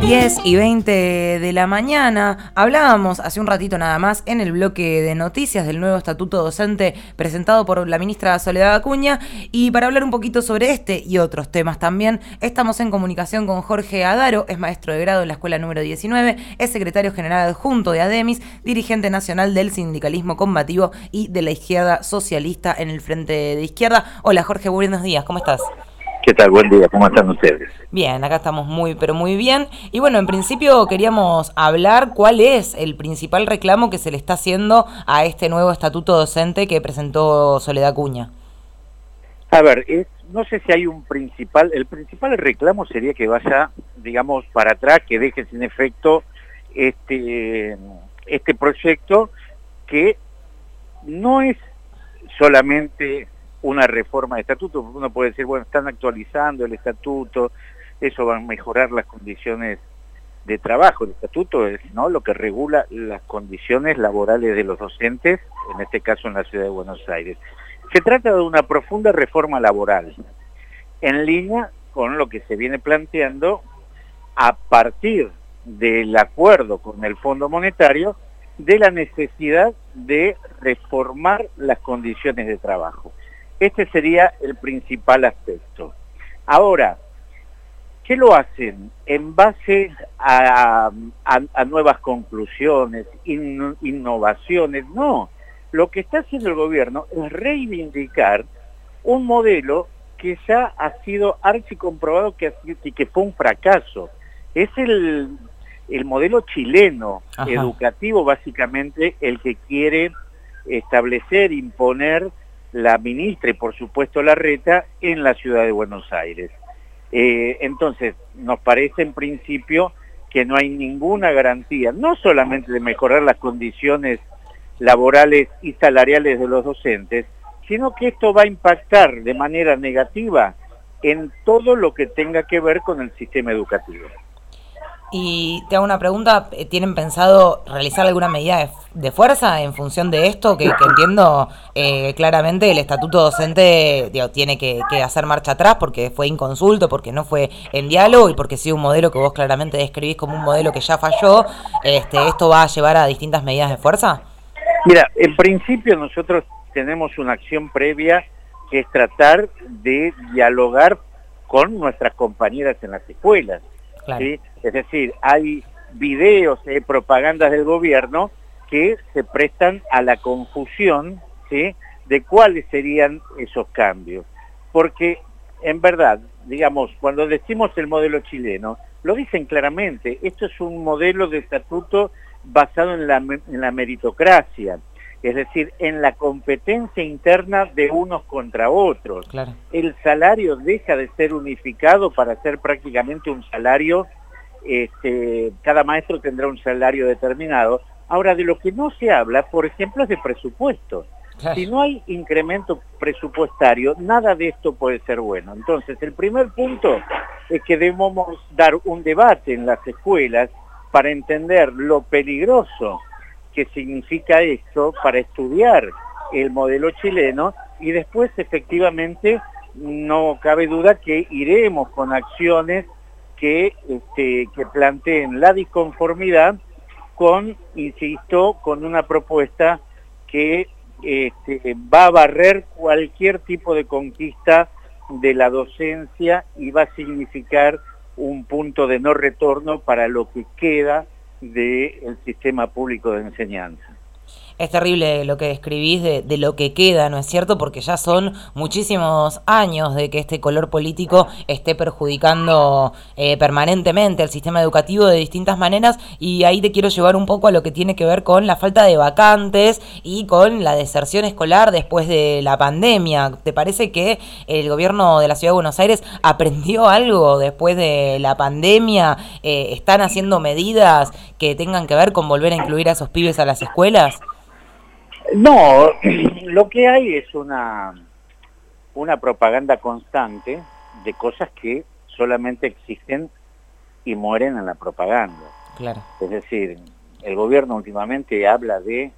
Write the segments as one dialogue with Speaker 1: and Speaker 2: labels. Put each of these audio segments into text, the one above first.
Speaker 1: 10 y 20 de la mañana. Hablábamos hace un ratito nada más en el bloque de noticias del nuevo estatuto docente presentado por la ministra Soledad Acuña. Y para hablar un poquito sobre este y otros temas también, estamos en comunicación con Jorge Adaro, es maestro de grado en la escuela número 19, es secretario general adjunto de ADEMIS, dirigente nacional del sindicalismo combativo y de la izquierda socialista en el frente de izquierda. Hola Jorge, buenos días, ¿cómo estás?
Speaker 2: ¿Qué tal? Buen día, ¿cómo están ustedes?
Speaker 1: Bien, acá estamos muy, pero muy bien. Y bueno, en principio queríamos hablar cuál es el principal reclamo que se le está haciendo a este nuevo estatuto docente que presentó Soledad Cuña.
Speaker 2: A ver, no sé si hay un principal, el principal reclamo sería que vaya, digamos, para atrás, que deje sin efecto este, este proyecto que no es solamente una reforma de estatuto, uno puede decir, bueno, están actualizando el estatuto, eso va a mejorar las condiciones de trabajo. El estatuto es ¿no? lo que regula las condiciones laborales de los docentes, en este caso en la ciudad de Buenos Aires. Se trata de una profunda reforma laboral, en línea con lo que se viene planteando a partir del acuerdo con el Fondo Monetario de la necesidad de reformar las condiciones de trabajo. Este sería el principal aspecto. Ahora, ¿qué lo hacen? En base a, nuevas conclusiones, innovaciones. No, lo que está haciendo el gobierno es reivindicar un modelo que ya ha sido archicomprobado que, que fue un fracaso. Es el, modelo chileno educativo básicamente el que quiere establecer, imponer la ministra y por supuesto la reta en la ciudad de Buenos Aires. Eh, entonces, nos parece en principio que no hay ninguna garantía, no solamente de mejorar las condiciones laborales y salariales de los docentes, sino que esto va a impactar de manera negativa en todo lo que tenga que ver con el sistema educativo.
Speaker 1: Y te hago una pregunta, eh, ¿tienen pensado realizar alguna medida de, fuerza en función de esto? Que, entiendo eh, claramente el estatuto docente tiene que, hacer marcha atrás porque fue inconsulto, porque no fue en diálogo y porque si un modelo que vos claramente describís como un modelo que ya falló, este, ¿esto va a llevar a distintas medidas de fuerza?
Speaker 2: Mira, en principio nosotros tenemos una acción previa que es tratar de dialogar con nuestras compañeras en las escuelas es decir, hay videos, eh, propagandas del gobierno que se prestan a la confusión de cuáles serían esos cambios. Porque, en verdad, digamos, cuando decimos el modelo chileno, lo dicen claramente, esto es un modelo de estatuto basado en la, en la meritocracia, es decir, en la competencia interna de unos contra otros. El salario deja de ser unificado para ser prácticamente un salario, este, cada maestro tendrá un salario determinado. Ahora, de lo que no se habla, por ejemplo, es de presupuesto. Si no hay incremento presupuestario, nada de esto puede ser bueno. Entonces, el primer punto es que debemos dar un debate en las escuelas para entender lo peligroso qué significa esto para estudiar el modelo chileno y después efectivamente no cabe duda que iremos con acciones que, este, que planteen la disconformidad con, insisto, con una propuesta que este, va a barrer cualquier tipo de conquista de la docencia y va a significar un punto de no retorno para lo que queda del sistema público de enseñanza.
Speaker 1: Es terrible lo que describís de, de, lo que queda, ¿no es cierto? Porque ya son muchísimos años de que este color político esté perjudicando eh, permanentemente el sistema educativo de distintas maneras y ahí te quiero llevar un poco a lo que tiene que ver con la falta de vacantes y con la deserción escolar después de la pandemia. ¿Te parece que el gobierno de la Ciudad de Buenos Aires aprendió algo después de la pandemia? Eh, ¿Están haciendo medidas que tengan que ver con volver a incluir a esos pibes a las escuelas?
Speaker 2: No, lo que hay es una, una propaganda constante de cosas que solamente existen y mueren en la propaganda.
Speaker 1: Claro.
Speaker 2: Es decir, el gobierno últimamente habla de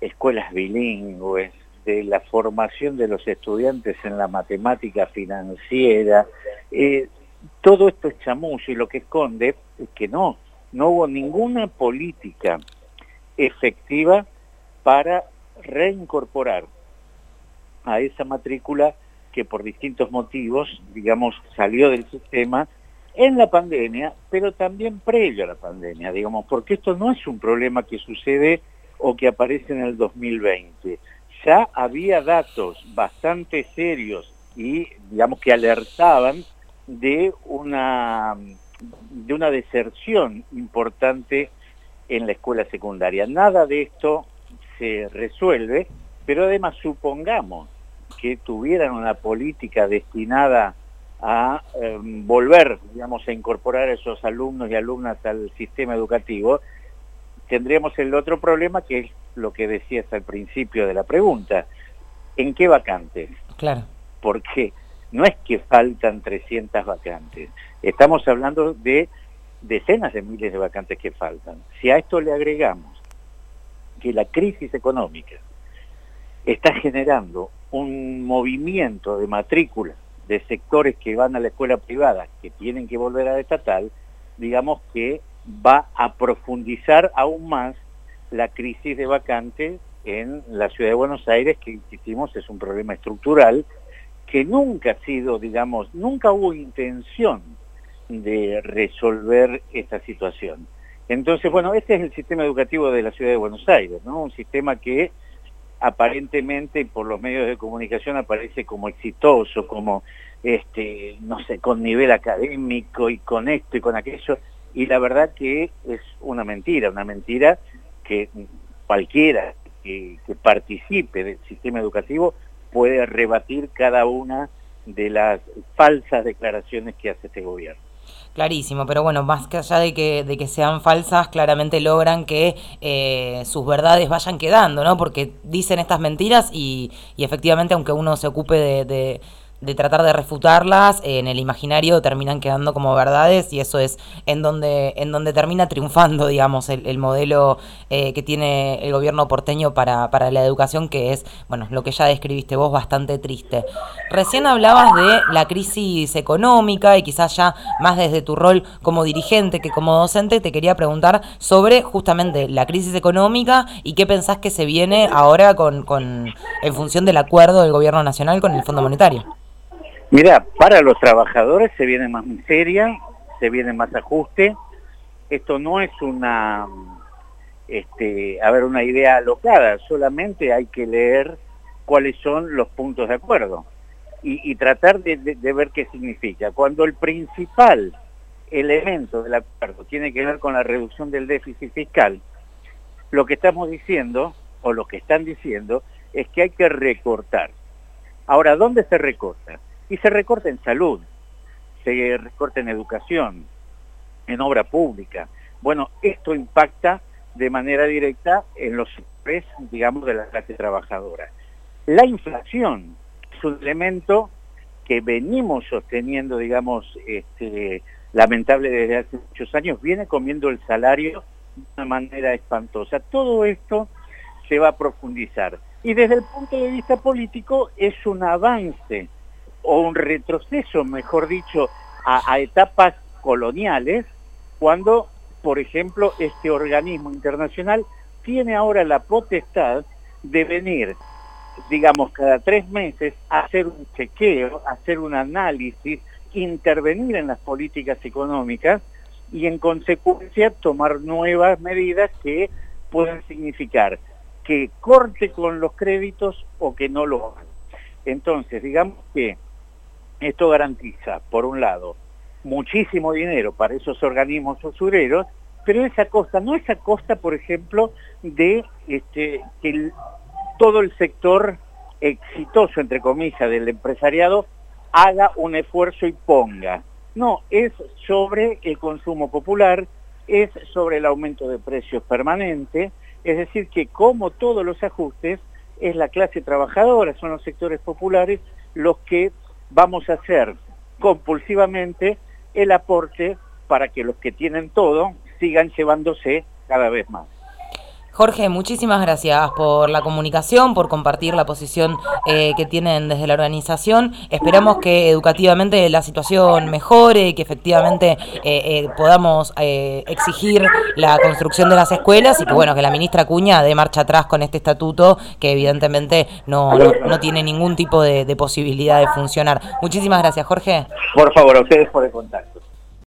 Speaker 2: escuelas bilingües, de la formación de los estudiantes en la matemática financiera. Eh, todo esto es chamuyo y lo que esconde es que no, no hubo ninguna política efectiva para reincorporar a esa matrícula que por distintos motivos, digamos, salió del sistema en la pandemia, pero también previo a la pandemia, digamos, porque esto no es un problema que sucede o que aparece en el 2020. Ya había datos bastante serios y, digamos, que alertaban de una, de una deserción importante en la escuela secundaria. Nada de esto se resuelve, pero además supongamos que tuvieran una política destinada a em, volver, digamos, a incorporar a esos alumnos y alumnas al sistema educativo, tendríamos el otro problema que es lo que decías al principio de la pregunta. ¿En qué vacantes?
Speaker 1: Claro.
Speaker 2: Porque no es que faltan 300 vacantes, estamos hablando de decenas de miles de vacantes que faltan. Si a esto le agregamos que la crisis económica está generando un movimiento de matrícula de sectores que van a la escuela privada, que tienen que volver a la estatal, digamos que va a profundizar aún más la crisis de vacantes en la ciudad de Buenos Aires, que insistimos es un problema estructural, que nunca ha sido, digamos, nunca hubo intención de resolver esta situación. Entonces, bueno, este es el sistema educativo de la ciudad de Buenos Aires, ¿no? Un sistema que aparentemente por los medios de comunicación aparece como exitoso, como, este, no sé, con nivel académico y con esto y con aquello, y la verdad que es una mentira, una mentira que cualquiera que, que participe del sistema educativo puede rebatir cada una de las falsas declaraciones que hace este gobierno.
Speaker 1: Clarísimo, pero bueno, más que allá de que, de que sean falsas, claramente logran que eh, sus verdades vayan quedando, ¿no? Porque dicen estas mentiras y, y efectivamente, aunque uno se ocupe de de tratar de refutarlas, en el imaginario terminan quedando como verdades y eso es en donde, en donde termina triunfando, digamos, el, modelo eh, que tiene el gobierno porteño para, para la educación, que es, bueno, lo que ya describiste vos, bastante triste. Recién hablabas de la crisis económica y quizás ya más desde tu rol como dirigente que como docente, te quería preguntar sobre justamente la crisis económica y qué pensás que se viene ahora con, con en función del acuerdo del gobierno nacional con el Fondo Monetario.
Speaker 2: Mira, para los trabajadores se viene más miseria, se viene más ajuste. Esto no es una, este, a ver, una idea alocada, solamente hay que leer cuáles son los puntos de acuerdo y, tratar de, ver qué significa. Cuando el principal elemento del acuerdo tiene que ver con la reducción del déficit fiscal, lo que estamos diciendo, o lo que están diciendo, es que hay que recortar. Ahora, ¿dónde se recorta? Y se recorta en salud, se recorta en educación, en obra pública. Bueno, esto impacta de manera directa en los sectores, digamos, de la clase trabajadora. La inflación es un elemento que venimos sosteniendo, digamos, este, lamentable desde hace muchos años, viene comiendo el salario de una manera espantosa. Todo esto se va a profundizar. Y desde el punto de vista político es un avance o un retroceso, mejor dicho, a, etapas coloniales, cuando, por ejemplo, este organismo internacional tiene ahora la potestad de venir, digamos, cada tres meses a hacer un chequeo, hacer un análisis, intervenir en las políticas económicas y en consecuencia tomar nuevas medidas que pueden significar que corte con los créditos o que no lo haga. Entonces, digamos que esto garantiza, por un lado, muchísimo dinero para esos organismos usureros, pero esa costa, no esa costa, por ejemplo, de este, que todo el sector exitoso, entre comillas, del empresariado haga un esfuerzo y ponga. No, es sobre el consumo popular, es sobre el aumento de precios permanente, es decir, que como todos los ajustes, es la clase trabajadora, son los sectores populares los que vamos a hacer compulsivamente el aporte para que los que tienen todo sigan llevándose cada vez más.
Speaker 1: Jorge, muchísimas gracias por la comunicación, por compartir la posición eh, que tienen desde la organización. Esperamos que educativamente la situación mejore, que efectivamente eh, eh, podamos exigir la construcción de las escuelas y que bueno que la ministra Cuña dé marcha atrás con este estatuto que evidentemente no, no, tiene ningún tipo de, de posibilidad de funcionar. Muchísimas gracias, Jorge.
Speaker 2: Por favor, a ustedes por el contacto.